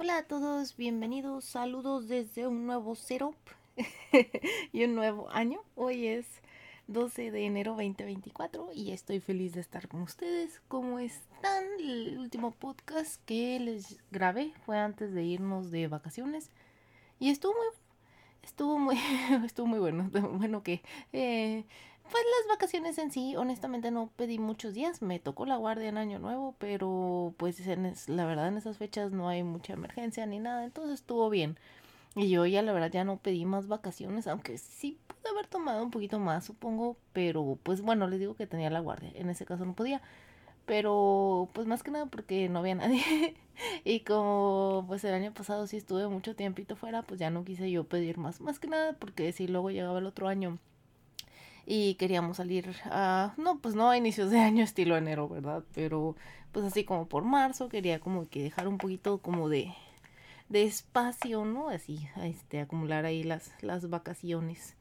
Hola a todos, bienvenidos, saludos desde un nuevo setup y un nuevo año. Hoy es 12 de enero 2024 y estoy feliz de estar con ustedes. ¿Cómo están? El último podcast que les grabé fue antes de irnos de vacaciones y estuvo muy bueno. Estuvo muy, estuvo muy bueno. Bueno que eh, pues las vacaciones en sí, honestamente no pedí muchos días, me tocó la guardia en Año Nuevo, pero pues en la verdad en esas fechas no hay mucha emergencia ni nada, entonces estuvo bien. Y yo ya la verdad ya no pedí más vacaciones, aunque sí pude haber tomado un poquito más, supongo, pero pues bueno, les digo que tenía la guardia, en ese caso no podía. Pero pues más que nada porque no había nadie. y como pues el año pasado sí estuve mucho tiempito fuera, pues ya no quise yo pedir más. Más que nada porque si luego llegaba el otro año y queríamos salir a, no, pues no a inicios de año estilo enero, ¿verdad? Pero pues así como por marzo quería como que dejar un poquito como de, de espacio, ¿no? Así, este, acumular ahí las, las vacaciones.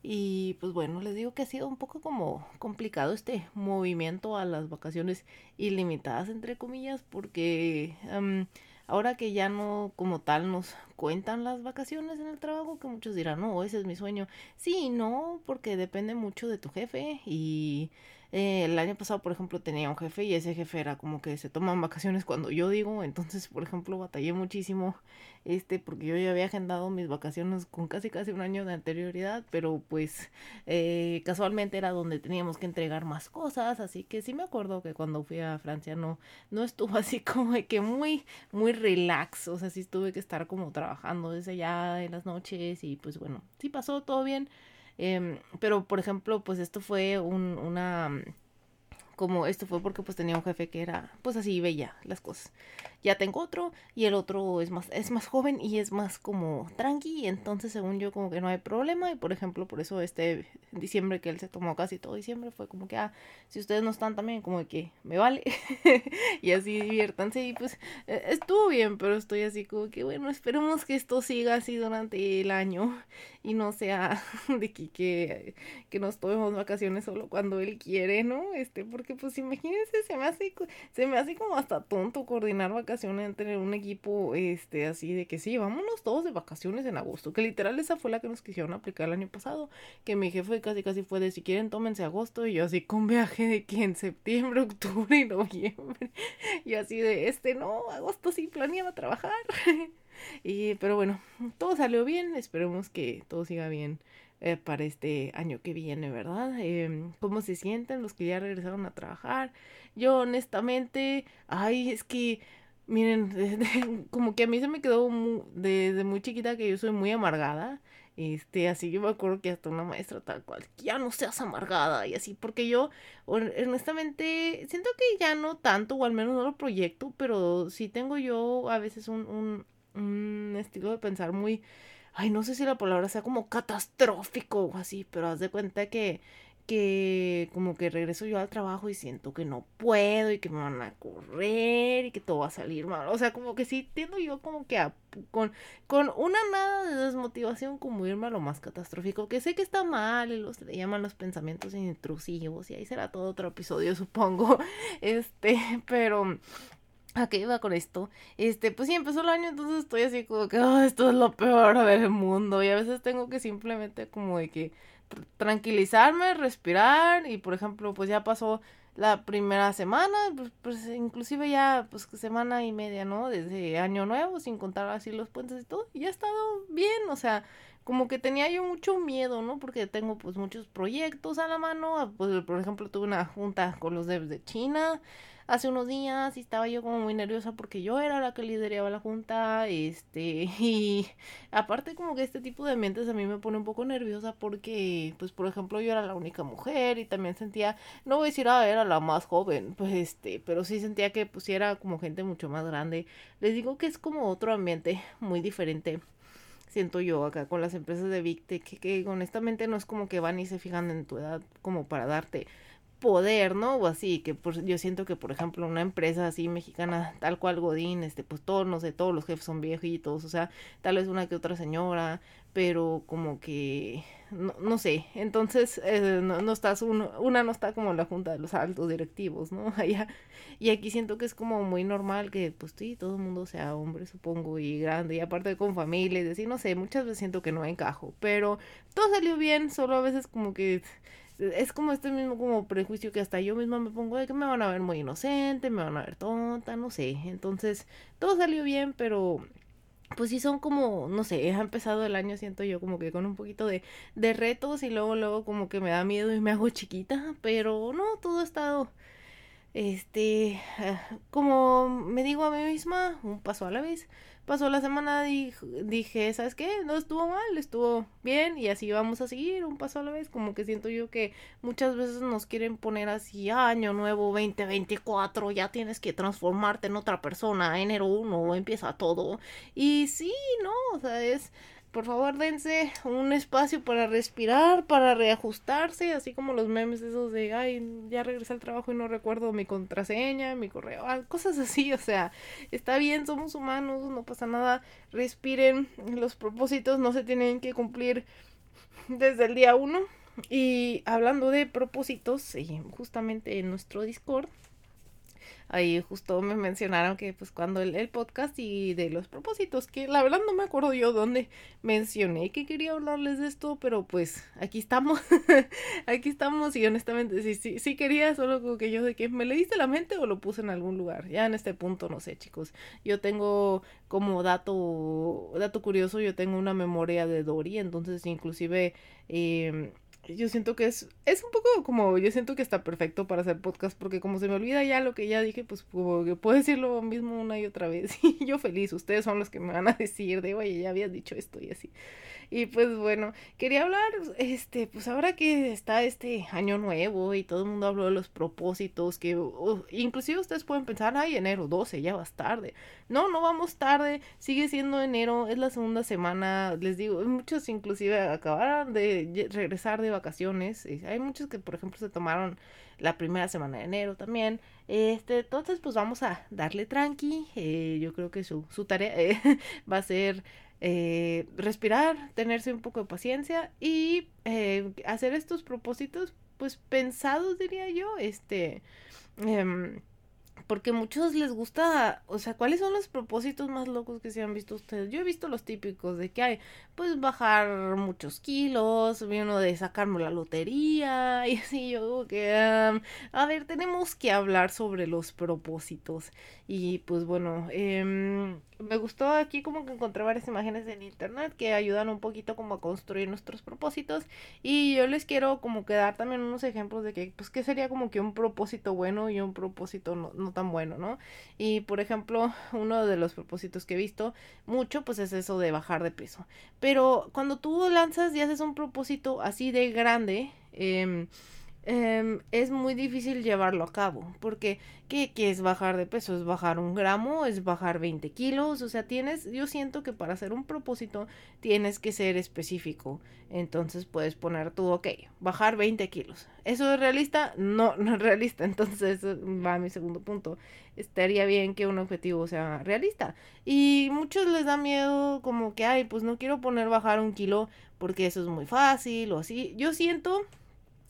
Y pues bueno, les digo que ha sido un poco como complicado este movimiento a las vacaciones ilimitadas, entre comillas, porque ahora que ya no como tal nos cuentan las vacaciones en el trabajo, que muchos dirán, no, ese es mi sueño. Sí, no, porque depende mucho de tu jefe y eh, el año pasado, por ejemplo, tenía un jefe y ese jefe era como que se toman vacaciones cuando yo digo, entonces, por ejemplo, batallé muchísimo, este, porque yo ya había agendado mis vacaciones con casi casi un año de anterioridad, pero pues eh, casualmente era donde teníamos que entregar más cosas, así que sí me acuerdo que cuando fui a Francia no, no estuvo así como de que muy, muy relax, o sea, sí tuve que estar como trabajando desde ya en las noches y pues bueno, sí pasó todo bien. Em, pero, por ejemplo, pues esto fue un, una como esto fue porque pues tenía un jefe que era pues así veía las cosas ya tengo otro y el otro es más es más joven y es más como tranqui entonces según yo como que no hay problema y por ejemplo por eso este diciembre que él se tomó casi todo diciembre fue como que ah si ustedes no están también como que me vale y así diviértanse y pues e, estuvo bien pero estoy así como que bueno esperemos que esto siga así durante el año y no sea de que que, que nos tomemos vacaciones solo cuando él quiere no este porque pues imagínense se me hace se me hace como hasta tonto coordinar vacaciones vacaciones tener un equipo este así de que sí, vámonos todos de vacaciones en agosto, que literal esa fue la que nos quisieron aplicar el año pasado, que mi jefe casi casi fue de si quieren tómense agosto y yo así con viaje de que en septiembre, octubre y noviembre y así de este no, agosto sí planeaba trabajar. y pero bueno, todo salió bien, esperemos que todo siga bien. Eh, para este año que viene, ¿verdad? Eh, ¿Cómo se sienten los que ya regresaron a trabajar? Yo honestamente, ay, es que Miren, como que a mí se me quedó desde muy chiquita que yo soy muy amargada. Este, así yo me acuerdo que hasta una maestra tal cual, ya no seas amargada y así, porque yo honestamente siento que ya no tanto, o al menos no lo proyecto, pero sí tengo yo a veces un, un, un estilo de pensar muy, ay, no sé si la palabra sea como catastrófico o así, pero haz de cuenta que que como que regreso yo al trabajo y siento que no puedo y que me van a correr y que todo va a salir mal. O sea, como que sí tiendo yo como que con, con una nada de desmotivación como irme a lo más catastrófico, que sé que está mal y los le llaman los pensamientos intrusivos y ahí será todo otro episodio supongo. Este, pero ¿A qué iba con esto? Este, pues sí, empezó el año, entonces estoy así como que, oh, esto es lo peor del mundo. Y a veces tengo que simplemente como de que tranquilizarme, respirar y por ejemplo pues ya pasó la primera semana, pues, pues, inclusive ya pues semana y media, ¿no? Desde año nuevo, sin contar así los puentes y todo, y ya ha estado bien, o sea, como que tenía yo mucho miedo, ¿no? Porque tengo pues muchos proyectos a la mano, pues por ejemplo tuve una junta con los devs de China, hace unos días estaba yo como muy nerviosa porque yo era la que lideraba la junta, este, y aparte como que este tipo de mentes a mí me pone un poco nerviosa porque, pues, por ejemplo, yo era la única mujer y también sentía, no voy a decir, ah, era la más joven, pues, este, pero sí sentía que, pues, era como gente mucho más grande. Les digo que es como otro ambiente muy diferente siento yo acá con las empresas de Big Tech que, que, honestamente no es como que van y se fijan en tu edad como para darte poder, ¿no? O así, que por, yo siento que, por ejemplo, una empresa así mexicana, tal cual Godín, este, pues todos, no sé, todos los jefes son viejitos, o sea, tal vez una que otra señora, pero como que, no, no sé, entonces eh, no, no, estás, uno, una no está como la junta de los altos directivos, ¿no? Allá, y aquí siento que es como muy normal que, pues sí, todo el mundo sea hombre, supongo, y grande, y aparte con familia, y decir, no sé, muchas veces siento que no encajo, pero todo salió bien, solo a veces como que es como este mismo como prejuicio que hasta yo misma me pongo de que me van a ver muy inocente, me van a ver tonta, no sé. Entonces, todo salió bien, pero pues sí son como, no sé, ha empezado el año, siento yo como que con un poquito de, de retos y luego, luego como que me da miedo y me hago chiquita, pero no, todo ha estado, este, ah, como me digo a mí misma, un paso a la vez pasó la semana dije, ¿sabes qué? No estuvo mal, estuvo bien y así vamos a seguir un paso a la vez. Como que siento yo que muchas veces nos quieren poner así, año nuevo 2024, ya tienes que transformarte en otra persona, enero 1, empieza todo. Y sí, no, o sea, es por favor dense un espacio para respirar, para reajustarse, así como los memes esos de, ay, ya regresé al trabajo y no recuerdo mi contraseña, mi correo, cosas así, o sea, está bien, somos humanos, no pasa nada, respiren, los propósitos no se tienen que cumplir desde el día uno. Y hablando de propósitos, justamente en nuestro Discord, ahí justo me mencionaron que pues cuando el, podcast y de los propósitos, que la verdad no me acuerdo yo dónde mencioné que quería hablarles de esto, pero pues aquí estamos, aquí estamos y honestamente sí, sí, sí quería, solo como que yo de que me leíste la mente o lo puse en algún lugar, ya en este punto no sé chicos, yo tengo como dato, dato curioso, yo tengo una memoria de Dory, entonces inclusive... Eh, yo siento que es, es un poco como, yo siento que está perfecto para hacer podcast, porque como se me olvida ya lo que ya dije, pues como que puedo decir lo mismo una y otra vez. Y yo feliz, ustedes son los que me van a decir de, oye, ya habías dicho esto y así. Y pues bueno, quería hablar, este, pues ahora que está este año nuevo y todo el mundo habló de los propósitos, que inclusive ustedes pueden pensar, ay, enero 12, ya vas tarde. No, no vamos tarde, sigue siendo enero, es la segunda semana, les digo, muchos inclusive acabaron de regresar de vacaciones, hay muchos que por ejemplo se tomaron la primera semana de enero también. Este, entonces, pues vamos a darle tranqui. Eh, yo creo que su, su tarea eh, va a ser eh, respirar, tenerse un poco de paciencia y eh, hacer estos propósitos, pues pensados, diría yo, este, eh, porque muchos les gusta, o sea, ¿cuáles son los propósitos más locos que se han visto ustedes? Yo he visto los típicos de que hay, pues bajar muchos kilos, uno de sacarme la lotería, y así yo que, a ver, tenemos que hablar sobre los propósitos. Y pues bueno, eh, me gustó aquí como que encontré varias imágenes en internet que ayudan un poquito como a construir nuestros propósitos y yo les quiero como que dar también unos ejemplos de que pues que sería como que un propósito bueno y un propósito no, no tan bueno, ¿no? Y por ejemplo, uno de los propósitos que he visto mucho pues es eso de bajar de peso. Pero cuando tú lanzas y haces un propósito así de grande, eh, eh, es muy difícil llevarlo a cabo. Porque, ¿qué, ¿qué, es bajar de peso? ¿Es bajar un gramo? ¿Es bajar 20 kilos? O sea, tienes, yo siento que para hacer un propósito tienes que ser específico. Entonces puedes poner tú, ok, bajar 20 kilos. ¿Eso es realista? No, no es realista. Entonces va a mi segundo punto. Estaría bien que un objetivo sea realista. Y muchos les da miedo como que, ay, pues no quiero poner bajar un kilo porque eso es muy fácil o así. Yo siento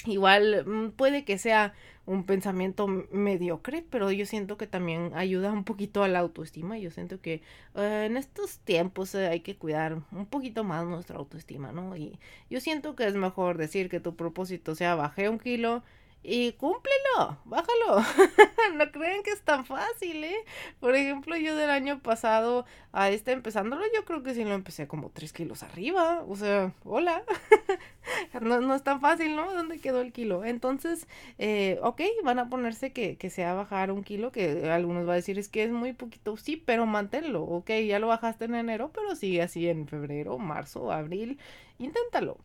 Igual mm, puede que sea un pensamiento mediocre, pero yo siento que también ayuda un poquito a la autoestima. Yo siento que uh, en estos tiempos uh, hay que cuidar un poquito más nuestra autoestima, ¿no? Y yo siento que es mejor decir que tu propósito sea bajé un kilo y cúmplelo, bájalo. no creen que es tan fácil, ¿eh? Por ejemplo, yo del año pasado a este empezándolo, yo creo que sí lo empecé como tres kilos arriba. O sea, hola. no, no es tan fácil, ¿no? ¿Dónde quedó el kilo? Entonces, eh, ok, van a ponerse que, que sea bajar un kilo, que algunos va a decir es que es muy poquito, sí, pero manténlo. Ok, ya lo bajaste en enero, pero sigue así en febrero, marzo, abril. Inténtalo.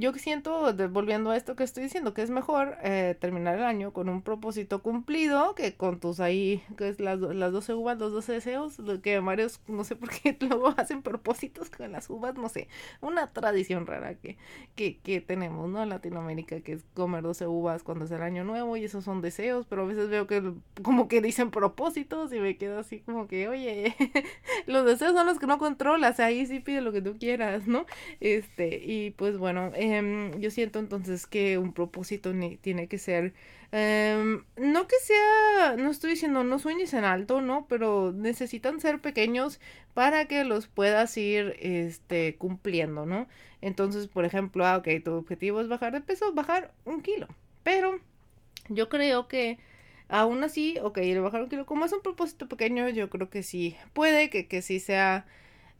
Yo siento, volviendo a esto que estoy diciendo, que es mejor eh, terminar el año con un propósito cumplido que con tus ahí, que es las, las 12 uvas, los 12 deseos, lo que varios, no sé por qué luego hacen propósitos con las uvas, no sé, una tradición rara que, que, que tenemos, ¿no? En Latinoamérica, que es comer 12 uvas cuando es el año nuevo y esos son deseos, pero a veces veo que como que dicen propósitos y me quedo así como que, oye, los deseos son los que no controlas, ahí sí pide lo que tú quieras, ¿no? Este, y pues bueno, Em, yo siento entonces que un propósito tiene que ser, em, no que sea, no estoy diciendo no sueñes en alto, ¿no? Pero necesitan ser pequeños para que los puedas ir, este, cumpliendo, ¿no? Entonces, por ejemplo, ah, ok, tu objetivo es bajar de peso, bajar un kilo, pero yo creo que aún así, ok, bajar un kilo, como es un propósito pequeño, yo creo que sí puede, que, que sí sea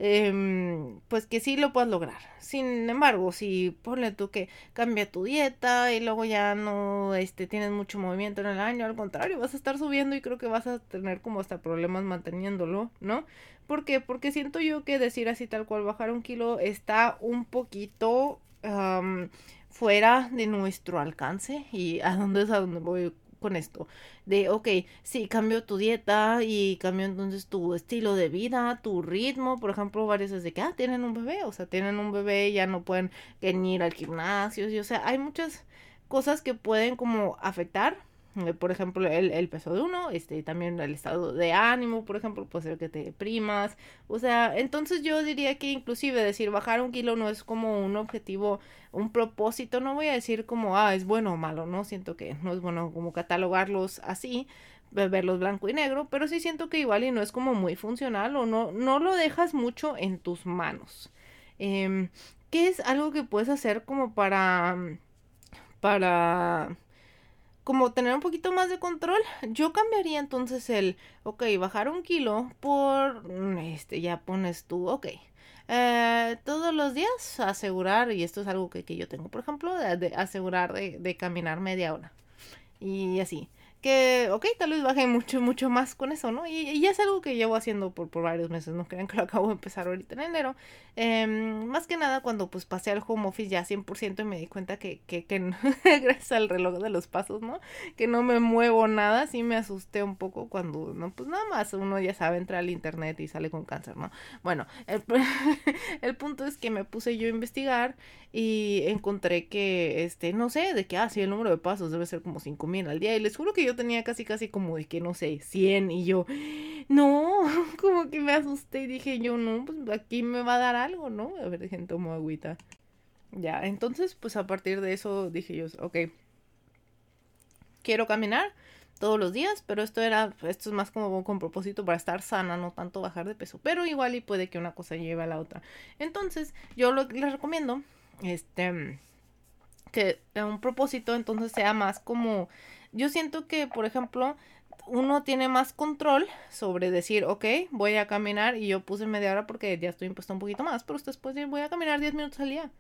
Em, pues que sí lo puedas lograr. Sin embargo, si ponle tú que cambia tu dieta y luego ya no este, tienes mucho movimiento en el año, al contrario, vas a estar subiendo y creo que vas a tener como hasta problemas manteniéndolo, ¿no? ¿Por qué? Porque siento yo que decir así tal cual bajar un kilo está un poquito fuera de nuestro alcance y a dónde es a dónde voy con esto. De, ok, sí, cambio tu dieta y cambio entonces tu estilo de vida, tu ritmo. Por ejemplo, varios es de que, ah, tienen un bebé, o sea, tienen un bebé, ya no pueden ir al gimnasio. Y, o sea, hay muchas cosas que pueden como afectar por ejemplo, el, el, peso de uno, este, también el estado de ánimo, por ejemplo, puede ser que te deprimas, o sea, entonces yo diría que inclusive decir bajar un kilo no es como un objetivo, un propósito, no voy a decir como, ah, es bueno o malo, no, siento que no es bueno como catalogarlos así, verlos blanco y negro, pero sí siento que igual y no es como muy funcional o no, no lo dejas mucho en tus manos. Eh, ¿Qué es algo que puedes hacer como para, para como tener un poquito más de control, yo cambiaría entonces el, ok, bajar un kilo por, mm, este, ya pones tú, ok, eh, todos los días asegurar, y esto es algo que, que yo tengo, por ejemplo, de, asegurar de, de, caminar media hora. Y así que, ok, tal vez baje mucho, mucho más con eso, ¿no? Y, ya es algo que llevo haciendo por, por varios meses, no crean que lo acabo de empezar ahorita en enero. Em, más que nada cuando pues pasé al home office ya 100% y me di cuenta que, que, que gracias al reloj de los pasos, ¿no? Que no me muevo nada, sí me asusté un poco cuando, no, pues nada más uno ya sabe, entra al internet y sale con cáncer, ¿no? Bueno, el, el punto es que me puse yo a investigar y encontré que, este, no sé, de que, ah, sí, el número de pasos debe ser como 5000 al día. Y les juro que yo tenía casi, casi como de que, no sé, 100. Y yo, no, como que me asusté y dije yo, no, pues aquí me va a dar algo, ¿no? A ver, dejen, tomo agüita. Ya, entonces, pues a partir de eso dije yo, ok, quiero caminar todos los días, pero esto era, esto es más como con propósito para estar sana, no tanto bajar de peso, pero igual y puede que una cosa lleve a la otra. Entonces, yo lo, les recomiendo este, que un propósito entonces sea más como, yo siento que, por ejemplo, uno tiene más control sobre decir, ok, voy a caminar y yo puse media hora porque ya estoy impuesto un poquito más, pero ustedes pueden decir, voy a caminar 10 minutos al día.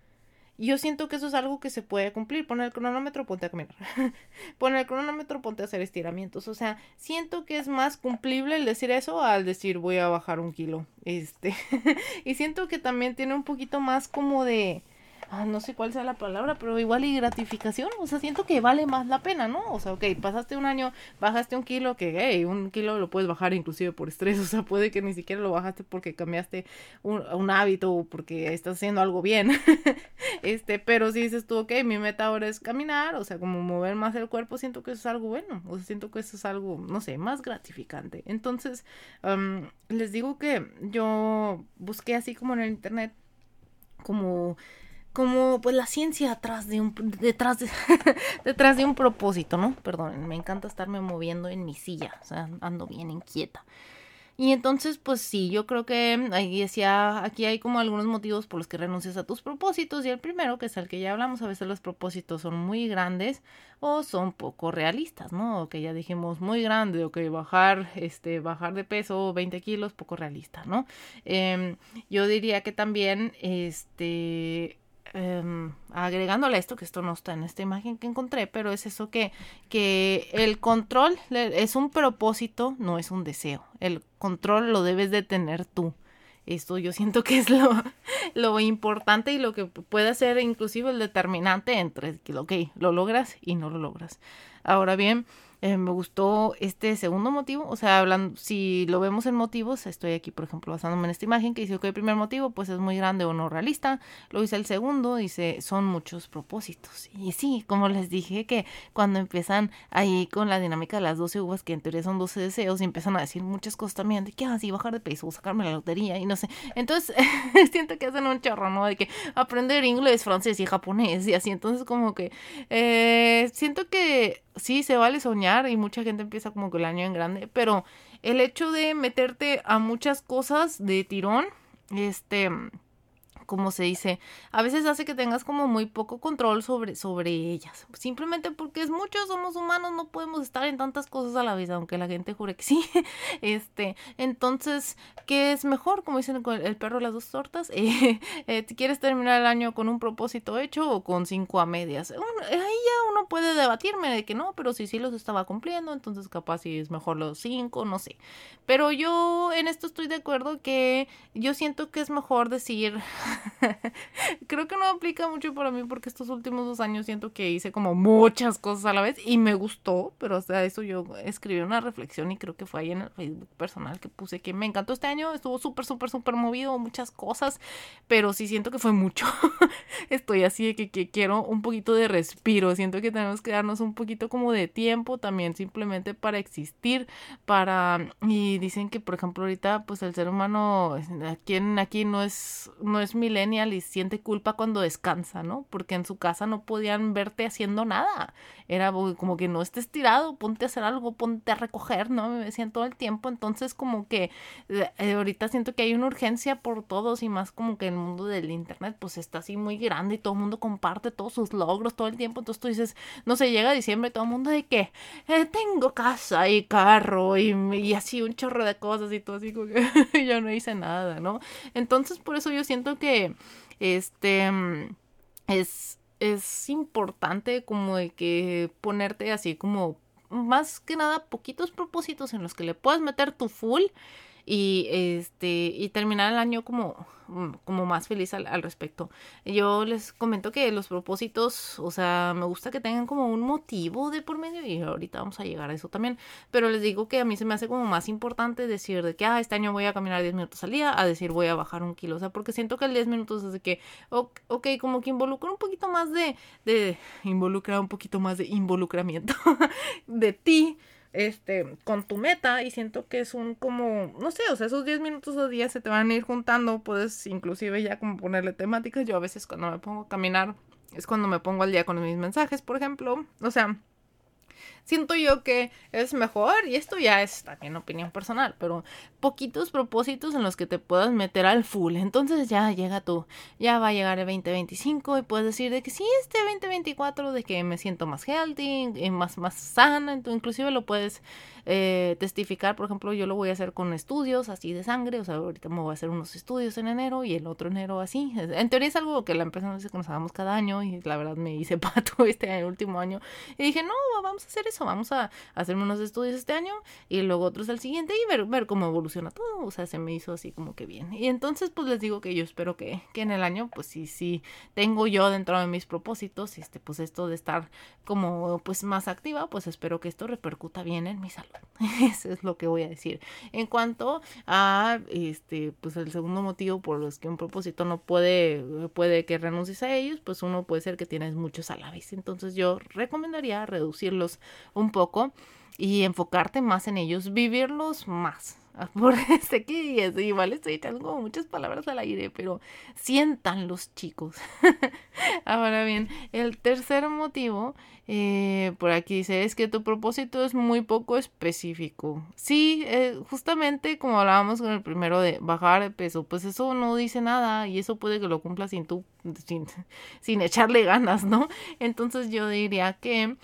Y yo siento que eso es algo que se puede cumplir. Pon el cronómetro, ponte a caminar. Pon el cronómetro, ponte a hacer estiramientos. O sea, siento que es más cumplible el decir eso al decir voy a bajar un kilo. Este. y siento que también tiene un poquito más como de ah, no sé cuál sea la palabra, pero igual y gratificación, o sea, siento que vale más la pena, ¿no? O sea, ok, pasaste un año, bajaste un kilo, que, hey, un kilo lo puedes bajar inclusive por estrés, o sea, puede que ni siquiera lo bajaste porque cambiaste un, hábito o porque estás haciendo algo bien, este, pero si dices tú, ok, mi meta ahora es caminar, o sea, como mover más el cuerpo, siento que eso es algo bueno, o sea, siento que eso es algo, no sé, más gratificante. Entonces, les digo que yo busqué así como en el internet, como como pues la ciencia atrás de un detrás de detrás de un propósito, ¿no? Perdón, me encanta estarme moviendo en mi silla, o sea, ando bien inquieta. Y entonces, pues sí, yo creo que ahí decía, aquí hay como algunos motivos por los que renuncias a tus propósitos. Y el primero, que es el que ya hablamos, a veces los propósitos son muy grandes o son poco realistas, ¿no? Que ya dijimos muy grande, o que bajar, este, bajar de peso 20 kilos, poco realista, ¿no? Em, yo diría que también, este, eh, agregándole esto, que esto no está en esta imagen que encontré, pero es eso que, que el control es un propósito, no es un deseo. El control lo debes de tener tú. Esto yo siento que es lo, lo importante y lo que puede ser inclusive el determinante entre que, lo logras y no lo logras. Ahora bien, eh, me gustó este segundo motivo, o sea, hablando, si lo vemos en motivos, estoy aquí, por ejemplo, basándome en esta imagen que dice que el primer motivo, pues es muy grande o no realista, lo dice el segundo, dice, son muchos propósitos. Y sí, como les dije, que cuando empiezan ahí con la dinámica de las 12 uvas, que en teoría son 12 deseos, y empiezan a decir muchas cosas también, de que, así ah, bajar de peso, sacarme la lotería, y no sé. Entonces, siento que hacen un chorro, ¿no? De que aprender inglés, francés y japonés, y así, entonces como que, eh, siento que sí se vale soñar y mucha gente empieza como que el año en grande, pero el hecho de meterte a muchas cosas de tirón, este como se dice, a veces hace que tengas como muy poco control sobre, sobre ellas. Simplemente porque es mucho, somos humanos, no podemos estar en tantas cosas a la vez, aunque la gente jure que sí. Este, entonces, ¿qué es mejor? Como dicen con el perro las dos tortas. Eh, eh, ¿Quieres terminar el año con un propósito hecho o con cinco a medias? ahí ya uno puede debatirme de que no, pero si sí los estaba cumpliendo, entonces capaz si es mejor los cinco, no sé. Pero yo en esto estoy de acuerdo que yo siento que es mejor decir Creo que no aplica mucho para mí porque estos últimos dos años siento que hice como muchas cosas a la vez y me gustó, pero sea, eso yo escribí una reflexión y creo que fue ahí en el Facebook personal que puse que me encantó este año, estuvo súper, súper, súper movido, muchas cosas, pero sí siento que fue mucho. Estoy así de que, que quiero un poquito de respiro, siento que tenemos que darnos un poquito como de tiempo también simplemente para existir, para... Y dicen que, por ejemplo, ahorita pues el ser humano aquí, aquí no es, no es millennial y siente culpa cuando descansa, ¿no? Porque en su casa no podían verte haciendo nada. Era como que no estés tirado, ponte a hacer algo, ponte a recoger, ¿no? Me decían todo el tiempo. Entonces como que eh, ahorita siento que hay una urgencia por todos y más como que el mundo del internet pues está así muy grande y todo el mundo comparte todos sus logros todo el tiempo. Entonces tú dices, no sé, llega diciembre todo el mundo de que eh, tengo casa y carro y, y, así un chorro de cosas y todo así como que yo no hice nada, ¿no? Entonces por eso yo siento que este es, es importante como de que ponerte así como más que nada poquitos propósitos en los que le puedas meter tu full y este y terminar el año como Mm, como más feliz al, al, respecto. Yo les comento que los propósitos, o sea, me gusta que tengan como un motivo de por medio y ahorita vamos a llegar a eso también, pero les digo que a mí se me hace como más importante decir de que, ah, este año voy a caminar 10 minutos al día, a decir voy a bajar un kilo, o sea, porque siento que el 10 minutos es de que, ok, como que involucra un poquito más de, de, involucra un poquito más de involucramiento de ti este, con tu meta y siento que es un como, no sé, o sea, esos 10 minutos al día se te van a ir juntando, puedes inclusive ya como ponerle temáticas, yo a veces cuando me pongo a caminar es cuando me pongo al día con mis mensajes, por ejemplo, o sea, siento yo que es mejor, y esto ya es también opinión personal, pero poquitos propósitos en los que te puedas meter al full. Entonces ya llega tú, ya va a llegar el 2025 y puedes decir de que sí, este 2024 de que me siento más healthy, y más, más sana, entonces inclusive lo puedes eh, testificar, por ejemplo, yo lo voy a hacer con estudios así de sangre, o sea, ahorita me voy a hacer unos estudios en enero y el otro enero así. En teoría es algo que la empresa nos dice que nos hagamos cada año y la verdad me hice pato este último año y dije, no, vamos a hacer eso, vamos a hacerme unos estudios este año y luego otros al siguiente y ver, ver cómo evoluciona todo, o sea, se me hizo así como que bien. Y entonces, pues les digo que yo espero que, que en el año, pues sí, sí, tengo yo dentro de mis propósitos, este, pues esto de estar como, pues más activa, pues espero que esto repercuta bien en mi salud. Eso es lo que voy a decir. En cuanto a este, pues el segundo motivo por los que un propósito no puede, puede que renuncies a ellos, pues uno puede ser que tienes muchos a la vez. Entonces yo recomendaría reducirlos un poco y enfocarte más en ellos, vivirlos más. Por este que igual estoy echando como muchas palabras al aire, pero sientan los chicos. Ahora bien, el tercer motivo, eh, por aquí dice, es que tu propósito es muy poco específico. Sí, eh, justamente como hablábamos con el primero de bajar de peso, pues eso no dice nada y eso puede que lo cumpla sin tú, sin, sin echarle ganas, ¿no? Entonces yo diría que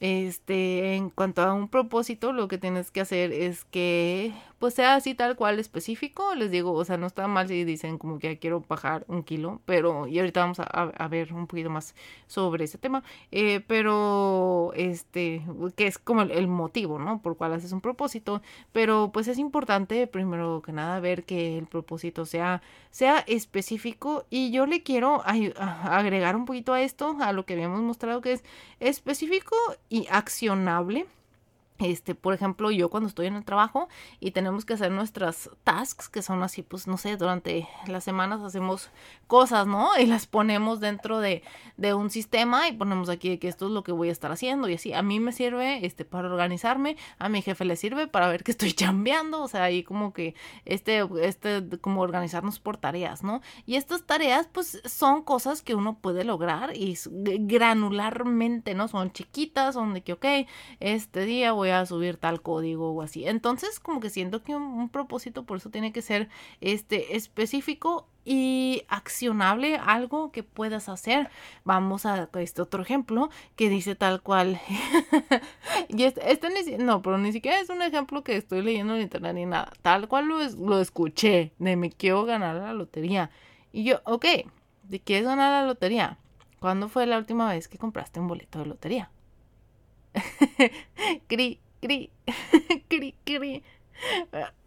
este, en cuanto a un propósito, lo que tienes que hacer es que pues sea así tal cual específico. Les digo, o sea, no está mal si dicen como que quiero bajar un kilo, pero y ahorita vamos a, ver un poquito más sobre ese tema, eh, pero este, que es como el, motivo, ¿no? Por cual haces un propósito, pero pues es importante primero que nada ver que el propósito sea, sea específico y yo le quiero agregar un poquito a esto, a lo que habíamos mostrado que es específico y accionable este, por ejemplo, yo cuando estoy en el trabajo y tenemos que hacer nuestras tasks, que son así, pues no sé, durante las semanas hacemos cosas, ¿no? Y las ponemos dentro de, de un sistema y ponemos aquí que esto es lo que voy a estar haciendo y así. A mí me sirve este para organizarme, a mi jefe le sirve para ver que estoy chambeando, o sea, ahí como que este, este, como organizarnos por tareas, ¿no? Y estas tareas, pues son cosas que uno puede lograr y granularmente, ¿no? Son chiquitas, son de que, ok, este día voy a subir tal código o así. Entonces, como que siento que un, propósito por eso tiene que ser este específico y accionable, algo que puedas hacer. Vamos a este otro ejemplo que dice tal cual. y este, este ni, no, pero ni siquiera es un ejemplo que estoy leyendo en internet ni nada. Tal cual lo, lo escuché de me quiero ganar la lotería. Y yo, ok, ¿de quieres ganar la lotería? ¿Cuándo fue la última vez que compraste un boleto de lotería? cri, cri, cri, cri.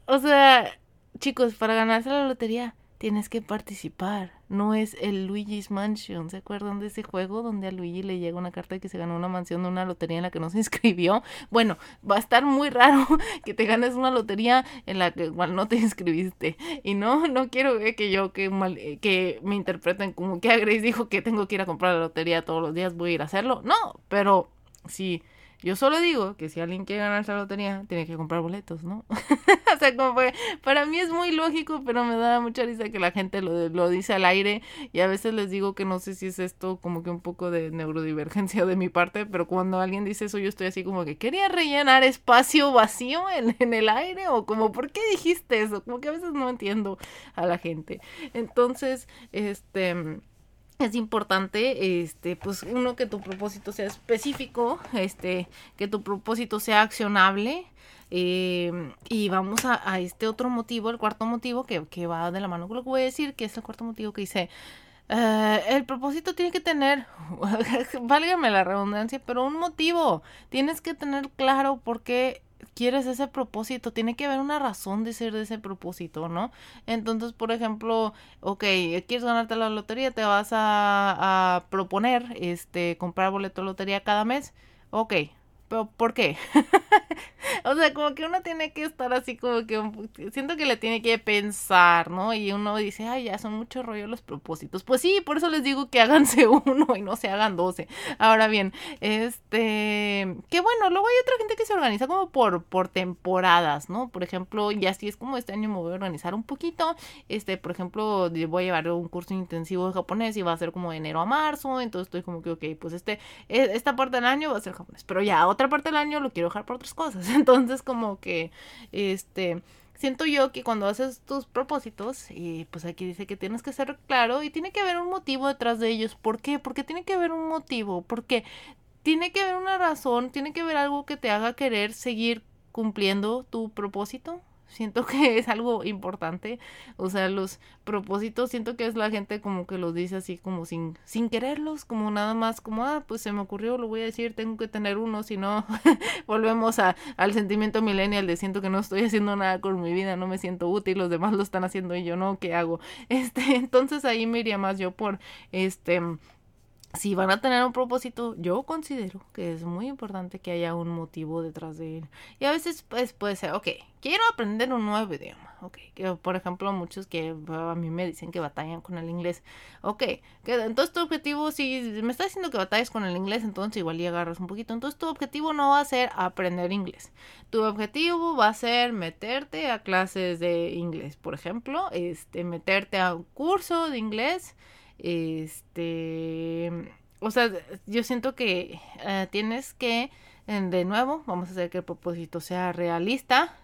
O sea, chicos, para ganarse la lotería tienes que participar. No es el Luigi's Mansion. ¿Se acuerdan de ese juego donde a Luigi le llega una carta de que se ganó una mansión de una lotería en la que no se inscribió? Bueno, va a estar muy raro que te ganes una lotería en la que igual no te inscribiste. Y no, no quiero que yo que, mal, que me interpreten como que a dijo que tengo que ir a comprar la lotería todos los días, voy a ir a hacerlo. No, pero sí yo solo digo que si alguien quiere ganarse la lotería, tiene que comprar boletos, ¿no? o sea, como para mí es muy lógico, pero me da mucha risa que la gente lo, lo dice al aire y a veces les digo que no sé si es esto como que un poco de neurodivergencia de mi parte, pero cuando alguien dice eso yo estoy así como que quería rellenar espacio vacío en, en el aire o como, ¿por qué dijiste eso? Como que a veces no entiendo a la gente. Entonces, este es importante, este, pues uno que tu propósito sea específico, este, que tu propósito sea accionable. Em, y vamos a, este otro motivo, el cuarto motivo que, que, va de la mano con lo que voy a decir, que es el cuarto motivo que dice, eh, el propósito tiene que tener, válgame la redundancia, pero un motivo. Tienes que tener claro por qué quieres ese propósito, tiene que haber una razón de ser de ese propósito, ¿no? Entonces, por ejemplo, ok, quieres ganarte la lotería, te vas a, proponer, este, comprar boleto de lotería cada mes, ok, pero ¿por qué? o sea, como que uno tiene que estar así como que siento que le tiene que pensar, ¿no? Y uno dice, ay, ya son mucho rollo los propósitos. Pues sí, por eso les digo que háganse uno y no se hagan doce. Ahora bien, este, que bueno, luego hay otra gente que se organiza como por, por temporadas, ¿no? Por ejemplo, y así es como este año me voy a organizar un poquito. Este, por ejemplo, voy a llevar un curso intensivo de japonés y va a ser como de enero a marzo. Entonces estoy como que, ok, pues este, e, esta parte del año va a ser japonés. Pero ya, otra parte del año lo quiero dejar por otras cosas. Entonces, como que, este, siento yo que cuando haces tus propósitos, y pues aquí dice que tienes que ser claro y tiene que haber un motivo detrás de ellos. ¿Por qué? Porque tiene que haber un motivo, porque tiene que haber una razón, tiene que haber algo que te haga querer seguir cumpliendo tu propósito siento que es algo importante. O sea, los propósitos, siento que es la gente como que los dice así como sin, sin quererlos, como nada más como, ah, pues se me ocurrió, lo voy a decir, tengo que tener uno, si no, volvemos a, al sentimiento millennial de siento que no estoy haciendo nada con mi vida, no me siento útil, los demás lo están haciendo y yo no, ¿qué hago? Este, entonces ahí me iría más yo por, este, si van a tener un propósito, yo considero que es muy importante que haya un motivo detrás de él. Y a veces pues, puede ser, ok, quiero aprender un nuevo idioma. Ok, que por ejemplo muchos que a mí me dicen que batallan con el inglés. Ok, que entonces tu objetivo, si me estás diciendo que batallas con el inglés, entonces igual y agarras un poquito. Entonces tu objetivo no va a ser aprender inglés. Tu objetivo va a ser meterte a clases de inglés. Por ejemplo, este, meterte a un curso de inglés este, o sea, yo siento que eh, tienes que, de nuevo, vamos a hacer que el propósito sea realista,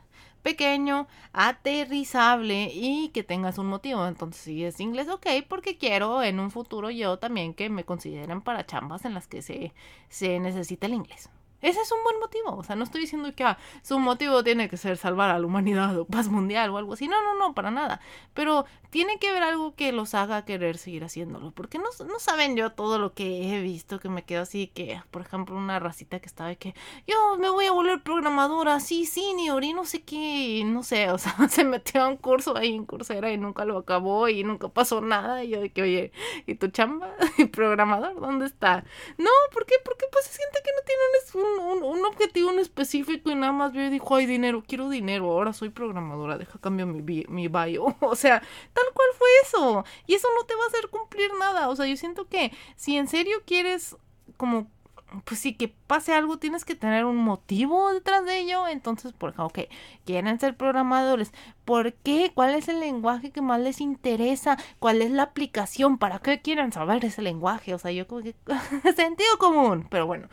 pequeño, aterrizable y que tengas un motivo. Entonces, si es inglés, ok, porque quiero en un futuro yo también que me consideren para chambas en las que se, se necesita el inglés. Ese es un buen motivo. O sea, no estoy diciendo que ah, su motivo tiene que ser salvar a la humanidad o paz mundial o algo así. No, no, no, para nada. Pero tiene que haber algo que los haga querer seguir haciéndolo. Porque no, no saben yo todo lo que he visto que me quedo así. Que, por ejemplo, una racita que estaba que yo me voy a volver programadora. Sí, ni y no sé qué. No sé, o sea, se metió a un curso ahí en Coursera y nunca lo acabó y nunca pasó nada. Y yo de que, oye, ¿y tu chamba? ¿Y programador? ¿Dónde está? No, ¿por qué? Porque pues se siente que no tiene un un, un, objetivo en específico y nada más vio dijo, ay, dinero, quiero dinero, ahora soy programadora, deja cambio mi, mi bio. O sea, tal cual fue eso. Y eso no te va a hacer cumplir nada. O sea, yo siento que si en serio quieres como pues sí, que pase algo, tienes que tener un motivo detrás de ello. Entonces, por ejemplo, ok, quieren ser programadores. ¿Por qué? ¿Cuál es el lenguaje que más les interesa? ¿Cuál es la aplicación? ¿Para qué quieren saber ese lenguaje? O sea, yo como que sentido común. Pero bueno,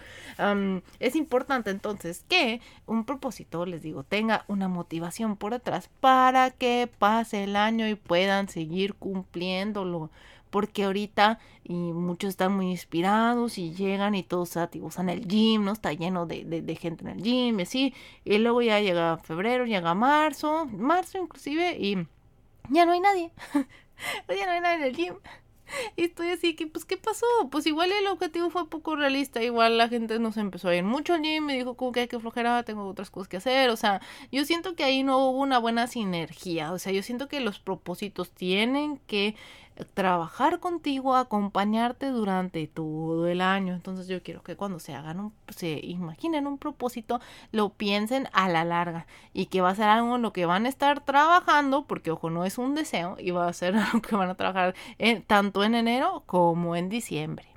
es importante entonces que un propósito, les digo, tenga una motivación por detrás para que pase el año y puedan seguir cumpliéndolo porque ahorita y muchos están muy inspirados y llegan y todos usan el gym, ¿no? Está lleno de, de, gente en el gym y así. Y luego ya llega febrero, llega marzo, marzo inclusive, y ya no hay nadie. ya no hay nadie en el gym. Y estoy así que, pues, ¿qué pasó? Pues igual el objetivo fue poco realista. Igual la gente no se empezó a ir mucho al gym. Me dijo como que hay que flojera, tengo otras cosas que hacer. O sea, yo siento que ahí no hubo una buena sinergia. O sea, yo siento que los propósitos tienen que trabajar contigo, acompañarte durante todo el año. Entonces yo quiero que cuando se hagan un, se imaginen un propósito, lo piensen a la larga y que va a ser algo en lo que van a estar trabajando, porque ojo, no es un deseo y va a ser algo que van a trabajar tanto en enero como en diciembre.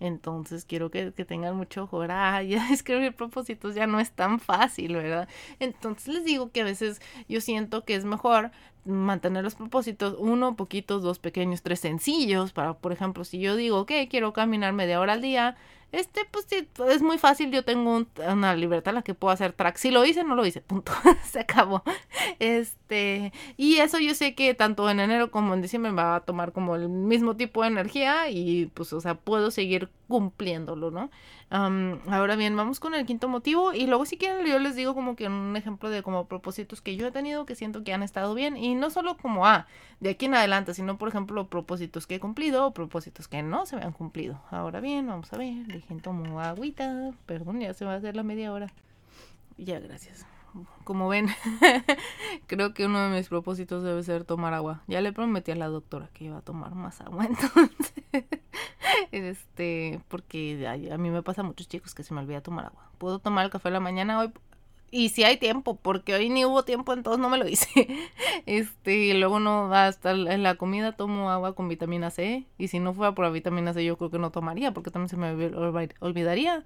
Entonces quiero que, tengan mucho ojo. Ah, escribir propósitos ya no es tan fácil, ¿verdad? Entonces les digo que a veces yo siento que es mejor mantener los propósitos, uno, poquitos, dos pequeños, tres sencillos, para, por ejemplo, si yo digo, que quiero caminar media hora al día, este, pues sí, es muy fácil, yo tengo una libertad en la que puedo hacer track, si lo hice, no lo hice, punto, se acabó, este, y eso yo sé que tanto en enero como en diciembre va a tomar como el mismo tipo de energía y pues, o sea, puedo seguir cumpliéndolo, ¿no? ahora bien, vamos con el quinto motivo y luego si quieren yo les digo como que un ejemplo de como propósitos que yo he tenido que siento que han estado bien y no solo como, ah, de aquí en adelante, sino por ejemplo propósitos que he cumplido o propósitos que no se me han cumplido. Ahora bien, vamos a ver, dejen tomo agüita, perdón, ya se va a hacer la media hora. Ya, gracias como ven, creo que uno de mis propósitos debe ser tomar agua. Ya le prometí a la doctora que iba a tomar más agua, entonces, este, porque a, mí me pasa a muchos chicos que se me olvida tomar agua. Puedo tomar el café en la mañana hoy y si hay tiempo, porque hoy ni hubo tiempo, entonces no me lo hice. Este, y luego no, hasta en la comida tomo agua con vitamina C. Y si no fuera por la vitamina C, yo creo que no tomaría, porque también se me olvidaría.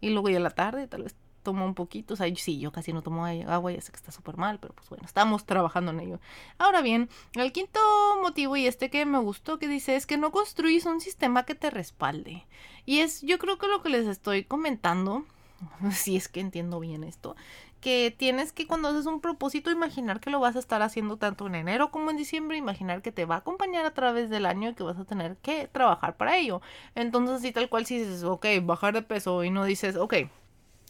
Y luego ya la tarde, tal vez tomo un poquito, o sea, sí, yo casi no tomo agua, ya sé que está súper mal, pero pues bueno, estamos trabajando en ello. Ahora bien, el quinto motivo y este que me gustó que dice es que no construís un sistema que te respalde. Y es, yo creo que lo que les estoy comentando, si es que entiendo bien esto, que tienes que cuando haces un propósito imaginar que lo vas a estar haciendo tanto en enero como en diciembre, imaginar que te va a acompañar a través del año y que vas a tener que trabajar para ello. Entonces, así tal cual si dices, ok, bajar de peso y no dices, ok,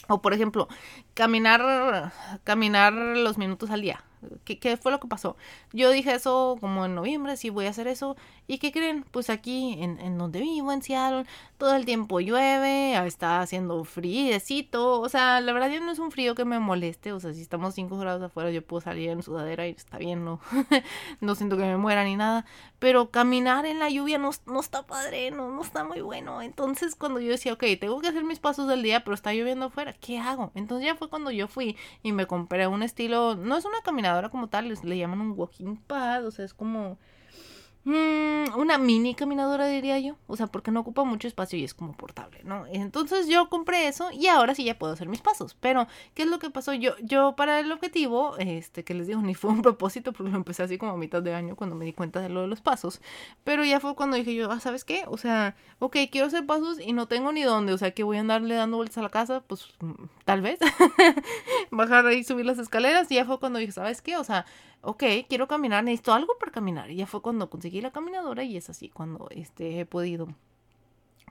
o por ejemplo, caminar, caminar los minutos al día. ¿Qué, ¿Qué, fue lo que pasó? Yo dije eso como en noviembre, sí voy a hacer eso. ¿Y qué creen? Pues aquí en, en donde vivo, en Seattle, todo el tiempo llueve, está haciendo fríecito. O sea, la verdad ya no es un frío que me moleste. O sea, si estamos 5 grados afuera, yo puedo salir en sudadera y está bien, no, no siento que me muera ni nada. Pero caminar en la lluvia no, no está padre, no, no está muy bueno. Entonces, cuando yo decía, ok, tengo que hacer mis pasos del día, pero está lloviendo afuera, ¿qué hago? Entonces ya fue cuando yo fui y me compré un estilo, no es una caminata ahora como tal, le llaman un walking pad, o sea, es como Mm, una mini caminadora diría yo, o sea, porque no ocupa mucho espacio y es como portable, ¿no? Entonces yo compré eso y ahora sí ya puedo hacer mis pasos, pero ¿qué es lo que pasó? Yo, yo para el objetivo, este, que les digo, ni fue un propósito porque lo empecé así como a mitad de año cuando me di cuenta de lo de los pasos, pero ya fue cuando dije yo, ah, ¿sabes qué? O sea, ok, quiero hacer pasos y no tengo ni dónde, o sea, que voy a andarle dando vueltas a la casa, pues mm, tal vez, bajar ahí, subir las escaleras y ya fue cuando dije, ¿sabes qué? O sea, ok, quiero caminar, necesito algo para caminar. Y ya fue cuando conseguí la caminadora y es así cuando este, he podido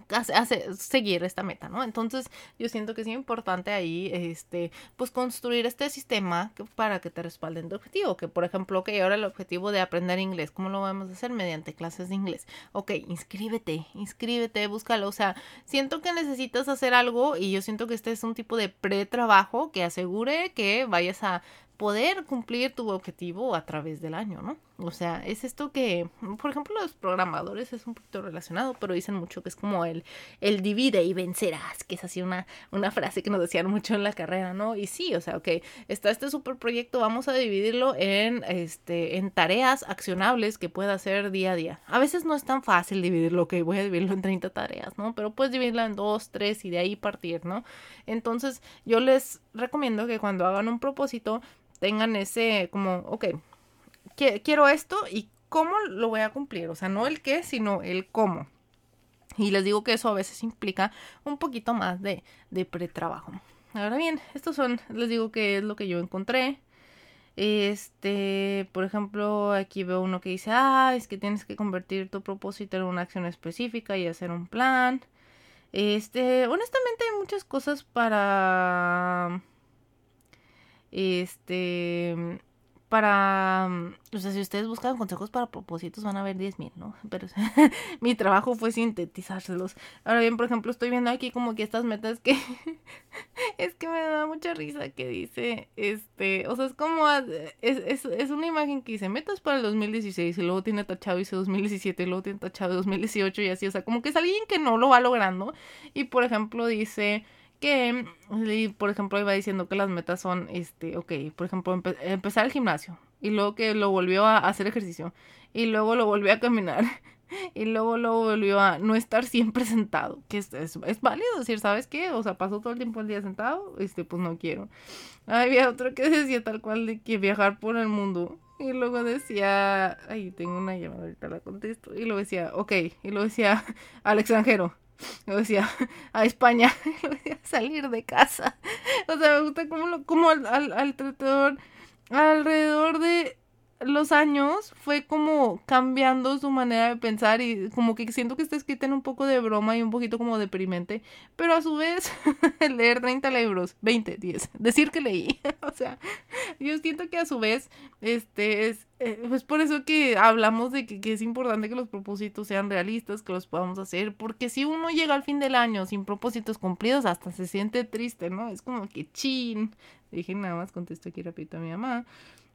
hace, seguir esta meta, ¿no? Entonces yo siento que es importante ahí, este, pues construir este sistema para que te respalden tu objetivo, que por ejemplo, que ahora el objetivo de aprender inglés, ¿cómo lo vamos a hacer? Mediante clases de inglés. Ok, inscríbete, inscríbete, búscalo, o sea, siento que necesitas hacer algo y yo siento que este es un tipo de pre-trabajo que asegure que vayas a poder cumplir tu objetivo a través del año, ¿no? O sea, es esto que, por ejemplo, los programadores es un poquito relacionado, pero dicen mucho que es como el, el divide y vencerás, que es así una, una frase que nos decían mucho en la carrera, ¿no? Y sí, o sea, ok, está este super proyecto, vamos a dividirlo en, este, en tareas accionables que pueda hacer día a día. A veces no es tan fácil dividirlo, ok, voy a dividirlo en 30 tareas, ¿no? Pero puedes dividirlo en 2, 3 y de ahí partir, ¿no? Entonces, yo les recomiendo que cuando hagan un propósito, tengan ese como, ok, quiero esto y cómo lo voy a cumplir. O sea, no el qué, sino el cómo. Y les digo que eso a veces implica un poquito más de, de pretrabajo. Ahora bien, estos son, les digo que es lo que yo encontré. Este, por ejemplo, aquí veo uno que dice, ah, es que tienes que convertir tu propósito en una acción específica y hacer un plan. Este, honestamente hay muchas cosas para este, para, mm, o sea, si ustedes buscan consejos para propósitos van a ver 10.000, ¿no? Pero mi trabajo fue sintetizárselos. Ahora bien, por ejemplo, estoy viendo aquí como que estas metas que es que me da mucha risa que dice, este, o sea, es como, es, es, es una imagen que dice metas para el 2016 y luego tiene tachado dice 2017 y luego tiene tachado 2018 y así, o sea, como que es alguien que no lo va logrando y por ejemplo dice que, por ejemplo, iba diciendo que las metas son, este, ok, por ejemplo, empezar el gimnasio y luego que lo volvió a hacer ejercicio y luego lo volvió a caminar y luego lo volvió a no estar siempre sentado, que es, válido decir, ¿sabes qué? O sea, pasó todo el tiempo el día sentado, este, pues no quiero. Había otro que decía tal cual de que viajar por el mundo. Y luego decía, ay, tengo una llamada, ahorita la contesto. Y luego decía, ok. Y luego decía, al extranjero. Yo decía, a España, salir de casa. O sea, me gusta como, lo, como al, al, al alrededor de los años fue como cambiando su manera de pensar y como que siento que está escrita en un poco de broma y un poquito como deprimente, pero a su vez leer 30 libros, 20, 10, decir que leí, o sea, yo siento que a su vez, este, es, eh, pues por eso que hablamos de que, que, es importante que los propósitos sean realistas, que los podamos hacer, porque si uno llega al fin del año sin propósitos cumplidos, hasta se siente triste, ¿no? Es como que chin, dije nada más, contesto aquí rapidito a mi mamá.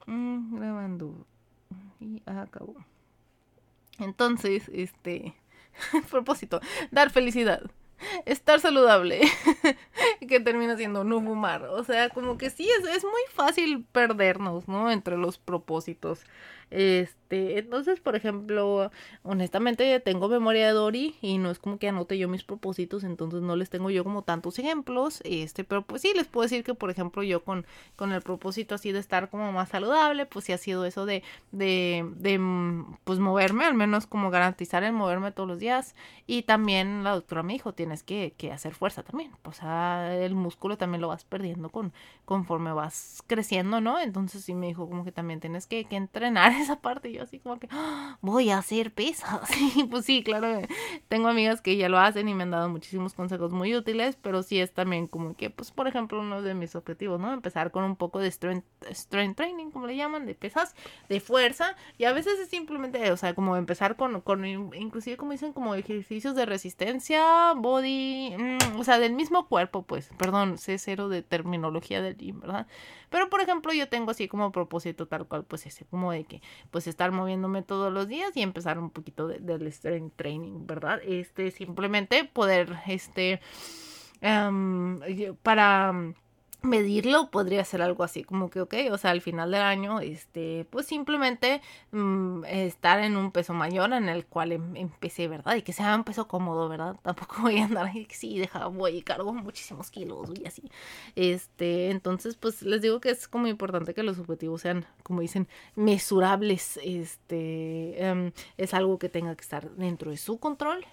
Mm, grabando. Y acabó. Entonces, este. propósito, dar felicidad. Estar saludable. que termina siendo no fumar. O sea, como que sí, es, es muy fácil perdernos, ¿no? Entre los propósitos. Este, entonces, por ejemplo, honestamente tengo memoria de Dory y no es como que anote yo mis propósitos, entonces no les tengo yo como tantos ejemplos, este, pero pues sí les puedo decir que, por ejemplo, yo con, con el propósito así de estar como más saludable, pues sí ha sido eso de, de, de, pues moverme, al menos como garantizar el moverme todos los días y también la doctora me dijo, tienes que, que hacer fuerza también, o sea, el músculo también lo vas perdiendo con, conforme vas creciendo, ¿no? Entonces sí me dijo como que también tienes que, que entrenar esa parte. Yo así como que ¡Ah! voy a hacer pesas. Y pues sí, claro, tengo amigas que ya lo hacen y me han dado muchísimos consejos muy útiles, pero sí es también como que, pues por ejemplo, uno de mis objetivos, ¿no? Empezar con un poco de strength, strength training, como le llaman, de pesas, de fuerza. Y a veces es simplemente, o sea, como empezar con, con inclusive como dicen, como ejercicios de resistencia, body, mm, o sea, del mismo cuerpo, pues, perdón, sé cero de terminología del gym, ¿verdad? Pero por ejemplo, yo tengo así como propósito tal cual, pues ese, como de que pues estar moviéndome todos los días y empezar un poquito del strength training, ¿verdad? Este, simplemente poder, este, um, para medirlo podría ser algo así como que ok o sea al final del año este pues simplemente mm, estar en un peso mayor en el cual em, empecé verdad y que sea un peso cómodo verdad tampoco voy a andar ahí sí deja voy y cargo muchísimos kilos y así. Este entonces pues les digo que es como importante que los objetivos sean como dicen mesurables este em, es algo que tenga que estar dentro de su control.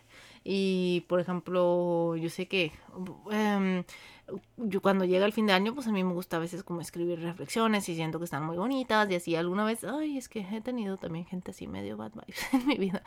Y por ejemplo, yo sé que em, yo cuando llega el fin de año, pues a mí me gusta a veces como escribir reflexiones y siento que están muy bonitas y así alguna vez, ay, es que he tenido también gente así medio bad vibes en mi vida,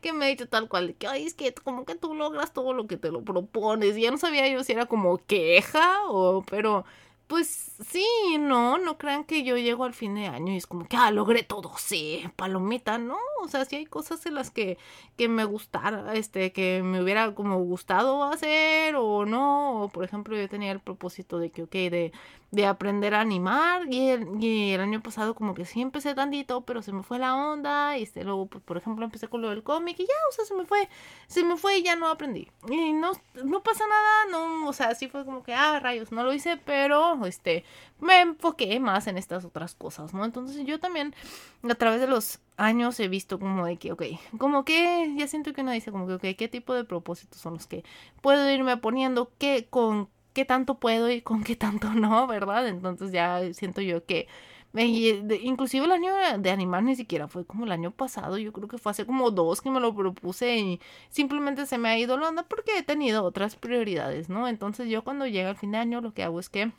que me ha dicho tal cual, que ay, es que como que tú logras todo lo que te lo propones y ya no sabía yo si era como queja o, pero pues sí, no, no crean que yo llego al fin de año y es como que, ah, logré todo, sí, palomita, no, o sea, sí hay cosas en las que, que me gustara, este, que me hubiera como gustado hacer o no, o por ejemplo yo tenía el propósito de que, ok, de de aprender a animar y el, año pasado como que sí empecé tantito, pero se me fue la onda y este, luego, pues, por ejemplo, empecé con lo del cómic y ya, o sea, se me fue, se me fue y ya no aprendí. Y no, no pasa nada, no, o sea, sí fue como que, ah, rayos, no lo hice, pero, este, me enfoqué más en estas otras cosas, ¿no? Entonces yo también a través de los años he visto como de que, ok, como que ya siento que uno dice como que, ok, ¿qué tipo de propósitos son los que puedo irme poniendo? ¿Qué, con qué tanto puedo y con qué tanto no, ¿verdad? Entonces ya siento yo que inclusive el año de animar ni siquiera fue como el año pasado, yo creo que fue hace como dos que me lo propuse y simplemente se me ha ido la onda porque he tenido otras prioridades, ¿no? Entonces yo cuando llega el fin de año lo que hago es que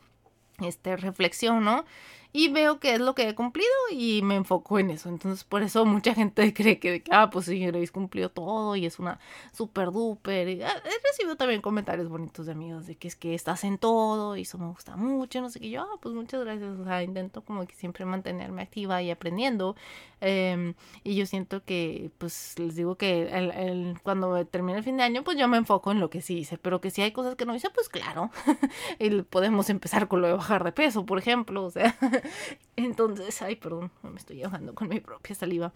este reflexiono y veo qué es lo que he cumplido y me enfoco en eso. Entonces, por eso mucha gente cree que, ah, pues sí, habéis cumplido todo y es una super duper. Y, ah, he recibido también comentarios bonitos de amigos de que es que estás en todo y eso me gusta mucho, no sé qué. Yo, ah, pues muchas gracias. O sea, intento como que siempre mantenerme activa y aprendiendo. Em, y yo siento que, pues les digo que el, cuando termine el fin de año, pues yo me enfoco en lo que sí hice. Pero que si hay cosas que no hice, pues claro. y podemos empezar con lo de bajar de peso, por ejemplo. O sea. Entonces, ay, perdón, me estoy ahogando con mi propia saliva.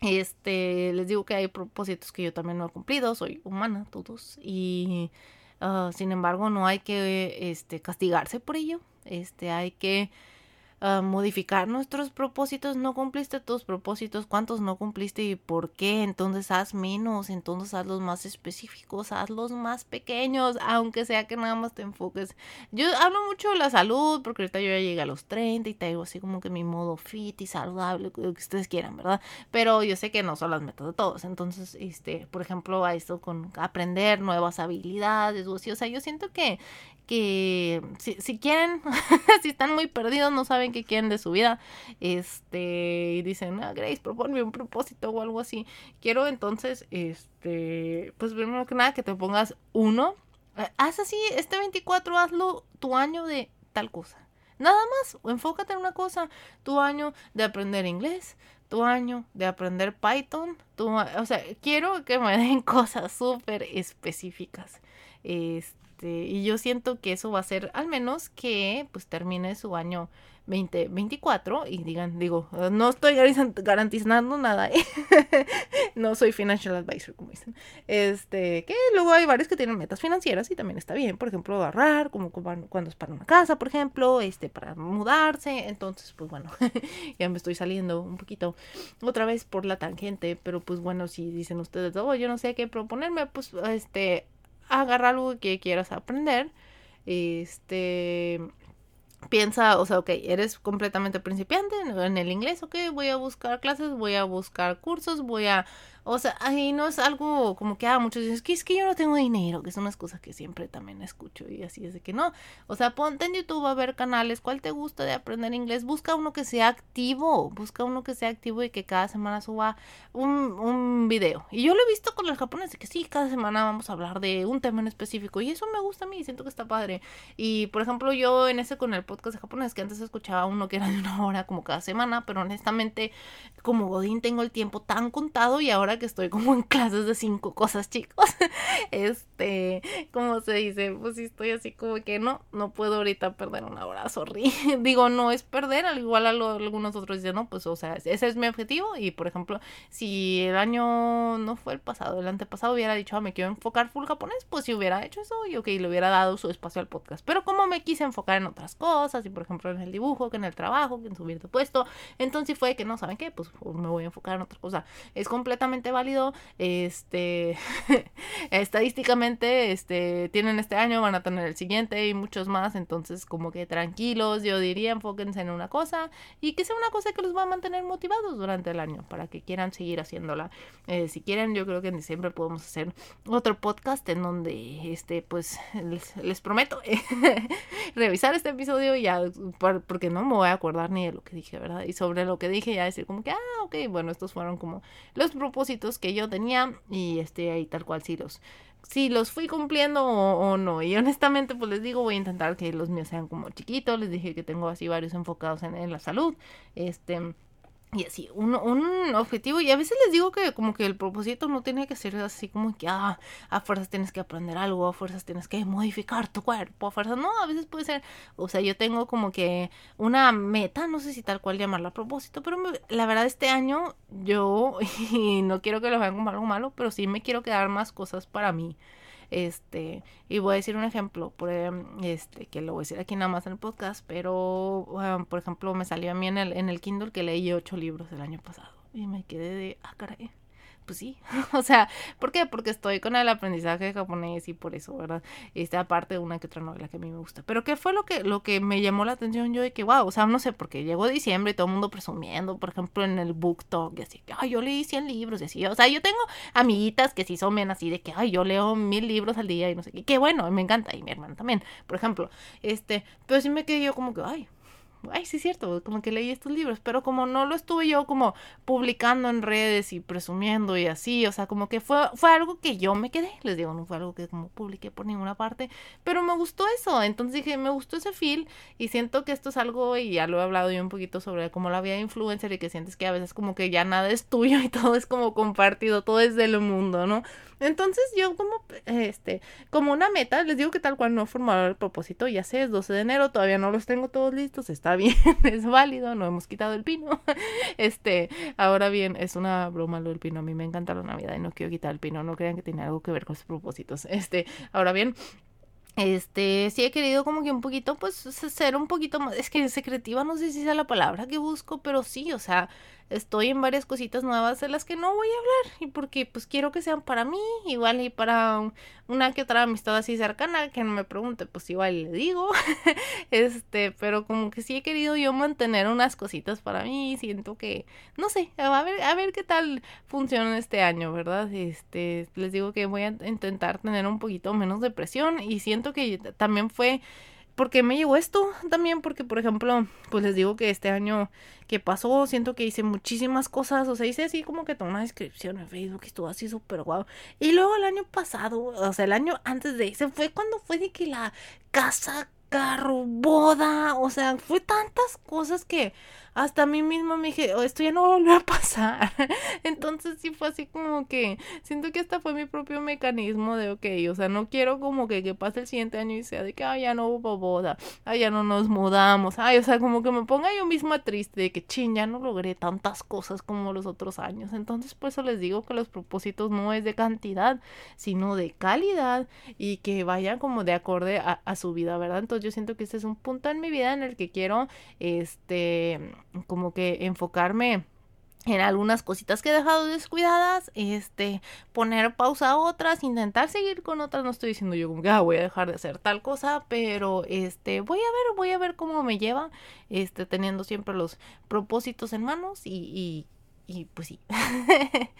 Este, les digo que hay propósitos que yo también no he cumplido, soy humana, todos, y ah, sin embargo no hay que este, castigarse por ello, este, hay que modificar nuestros propósitos, no cumpliste tus propósitos, cuántos no cumpliste y por qué, entonces haz menos, entonces haz los más específicos, haz los más pequeños, aunque sea que nada más te enfoques. Yo hablo mucho de la salud, porque ahorita yo ya llegué a los 30 y tengo así como que mi modo fit y saludable, lo que ustedes quieran, ¿verdad? Pero yo sé que no son las metas de todos, entonces, este, por ejemplo, a esto con aprender nuevas habilidades, o, sea, yo siento que que si, quieren, si están muy perdidos, no saben qué quieren de su vida, este, y dicen, ah, Grace, proponme un propósito o algo así. Quiero entonces, este, pues primero que nada que te pongas uno. Eh, haz así, este 24 hazlo tu año de tal cosa. Nada más, enfócate en una cosa, tu año de aprender inglés, tu año de aprender Python, tu, o sea, quiero que me den cosas súper específicas. Este, este, y yo siento que eso va a ser al menos que pues termine su año 2024 y digan, digo, no estoy garantizando nada, ¿eh? no soy financial advisor, como dicen. Este, que luego hay varios que tienen metas financieras y también está bien, por ejemplo, ahorrar, como cuando es para una casa, por ejemplo, este, para mudarse. Entonces, pues bueno, ya me estoy saliendo un poquito otra vez por la tangente, pero pues bueno, si dicen ustedes, oh, yo no sé qué proponerme, pues este, agarra algo que quieras aprender. Este, piensa, o sea, ok, eres completamente principiante en el inglés, ok, voy a buscar clases, voy a buscar cursos, voy a o sea, ahí no es algo como que, ah, muchos dicen, que es que yo no tengo dinero, que son unas cosas que siempre también escucho y así es de que no. O sea, ponte en YouTube a ver canales, ¿cuál te gusta de aprender inglés? Busca uno que sea activo, busca uno que sea activo y que cada semana suba un, un video. Y yo lo he visto con el japonés, de que sí, cada semana vamos a hablar de un tema en específico y eso me gusta a mí, siento que está padre. Y por ejemplo, yo en ese con el podcast de japonés, que antes escuchaba uno que era de una hora como cada semana, pero honestamente, como Godín tengo el tiempo tan contado y ahora que estoy como en clases de cinco cosas, chicos. Este, como se dice, pues sí estoy así como que no, no puedo ahorita perder una hora, sorry. Digo, no es perder, al igual a algunos otros dicen, no, pues o sea, ese es mi objetivo y por ejemplo, si el año no fue el pasado, el antepasado hubiera dicho, ah, me quiero enfocar full japonés, pues si hubiera hecho eso y ok, le hubiera dado su espacio al podcast. Pero como me quise enfocar en otras cosas y por ejemplo en el dibujo, que en el trabajo, que en subir de puesto, entonces fue que no, ¿saben qué? Pues me voy a enfocar en otra cosa. Es completamente válido. Este, estadísticamente, este, tienen este año, van a tener el siguiente y muchos más. Entonces, como que tranquilos, yo diría, enfóquense en una cosa y que sea una cosa que los va a mantener motivados durante el año para que quieran seguir haciéndola. Eh, si quieren, yo creo que en diciembre podemos hacer otro podcast en donde, este, pues, les, les prometo revisar este episodio ya, porque no me voy a acordar ni de lo que dije, ¿verdad? Y sobre lo que dije ya decir como que, ah, ok, bueno, estos fueron como los propósitos que yo tenía y este ahí tal cual sí los si los fui cumpliendo o, no. Y honestamente, pues les digo, voy a intentar que los míos sean como chiquitos. Les dije que tengo así varios enfocados en, en la salud. Este, y así, un, un, objetivo, y a veces les digo que como que el propósito no tiene que ser así como que, ah, a fuerzas tienes que aprender algo, a fuerzas tienes que modificar tu cuerpo, a fuerzas, no, a veces puede ser, o sea, yo tengo como que una meta, no sé si tal cual llamarla a propósito, pero la verdad este año yo, y no quiero que lo vean como algo malo, pero sí me quiero quedar más cosas para mí. Este, y voy a decir un ejemplo, por, este, que lo voy a decir aquí nada más en el podcast, pero, por ejemplo, me salió a mí en el, en el Kindle que leí ocho libros el año pasado. Y me quedé de, ah, caray pues sí, o sea, ¿por qué? Porque estoy con el aprendizaje japonés y por eso, ¿verdad? Este, aparte de una que otra novela que a mí me gusta. Pero ¿qué fue lo que, lo que me llamó la atención yo? Y que, wow, o sea, no sé, porque llegó diciembre y todo el mundo presumiendo, por ejemplo, en el book talk, y así, que, ay, yo leí 100 libros, y así, o sea, yo tengo amiguitas que sí son bien así, de que, ay, yo leo mil libros al día y no sé qué, qué bueno, me encanta, y mi hermana también, por ejemplo, este, pero sí me quedé yo como que, ay, ay, sí es cierto, como que leí estos libros, pero como no lo estuve yo como publicando en redes y presumiendo y así, o sea, como que fue, fue algo que yo me quedé, les digo, no fue algo que como publiqué por ninguna parte, pero me gustó eso, entonces dije, me gustó ese feel y siento que esto es algo, y ya lo he hablado yo un poquito sobre como la vida de influencer y que sientes que a veces como que ya nada es tuyo y todo es como compartido, todo es del mundo, ¿no? Entonces yo como, este, como una meta, les digo que tal cual no he el propósito, ya sé, es 12 de enero, todavía no los tengo todos listos, está bien, es válido, no hemos quitado el pino. Este, ahora bien, es una broma lo del pino, a mí me encanta la Navidad y no quiero quitar el pino, no crean que tiene algo que ver con sus propósitos. Este, ahora bien, este, sí he querido como que un poquito, pues, ser un poquito más, es que secretiva, no sé si sea la palabra que busco, pero sí, o sea, estoy en varias cositas nuevas de las que no voy a hablar y porque pues quiero que sean para mí igual y para una que otra amistad así cercana que no me pregunte pues igual le digo. Este pero como que sí he querido yo mantener unas cositas para mí siento que no sé a ver a ver qué tal funciona este año verdad este les digo que voy a intentar tener un poquito menos de presión y siento que también fue porque me llegó esto también, porque por ejemplo, pues les digo que este año que pasó, siento que hice muchísimas cosas, o sea, hice así como que toda una descripción en Facebook y estuvo así súper guau. Y luego el año pasado, o sea, el año antes de ese fue cuando fue de que la casa, carro, boda, o sea, fue tantas cosas que hasta a mí mismo me dije, oh, esto ya no va a volver a pasar. Entonces sí fue así como que siento que esta fue mi propio mecanismo de, ok, o sea, no quiero como que, que pase el siguiente año y sea de que, ay, ya no hubo boda, ay, ya no nos mudamos, ay, o sea, como que me ponga yo misma triste de que, ching, ya no logré tantas cosas como los otros años. Entonces, por eso les digo que los propósitos no es de cantidad, sino de calidad y que vayan como de acorde a su vida, ¿verdad? Entonces yo siento que este es un punto en mi vida en el que quiero, este, como que enfocarme en algunas cositas que he dejado descuidadas, este, poner pausa a otras, intentar seguir con otras, no estoy diciendo yo como que ah, voy a dejar de hacer tal cosa, pero este, voy a ver, voy a ver cómo me lleva, este, teniendo siempre los propósitos en manos y, y y pues sí.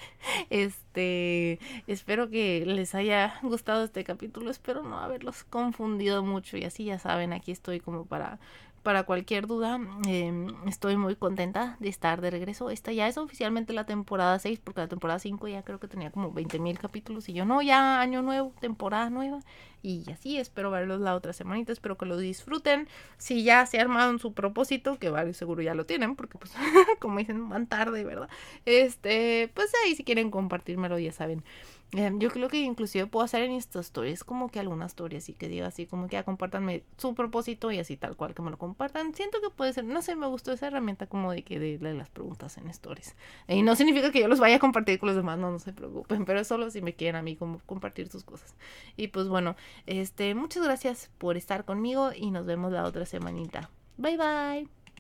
este, espero que les haya gustado este capítulo, espero no haberlos confundido mucho y así ya saben, aquí estoy como para para cualquier duda, em, estoy muy contenta de estar de regreso. Esta ya es oficialmente la temporada 6, porque la temporada 5 ya creo que tenía como 20 mil capítulos. Y yo, no, ya año nuevo, temporada nueva. Y así, espero verlos la otra semanita, espero que lo disfruten. Si ya se armaron su propósito, que varios seguro ya lo tienen, porque pues, como dicen, van tarde, ¿verdad? Este, pues ahí si quieren compartírmelo, ya saben. Em, yo creo que inclusive puedo hacer en estas stories como que algunas stories y que diga así como que ya compartanme su propósito y así tal cual que me lo compartan. Siento que puede ser, no sé, me gustó esa herramienta como de que de, las preguntas en stories. Y no significa que yo los vaya a compartir con los demás, no, no se preocupen, pero solo si me quieren a mí como compartir sus cosas. Y pues bueno, este, muchas gracias por estar conmigo y nos vemos la otra semanita. Bye bye.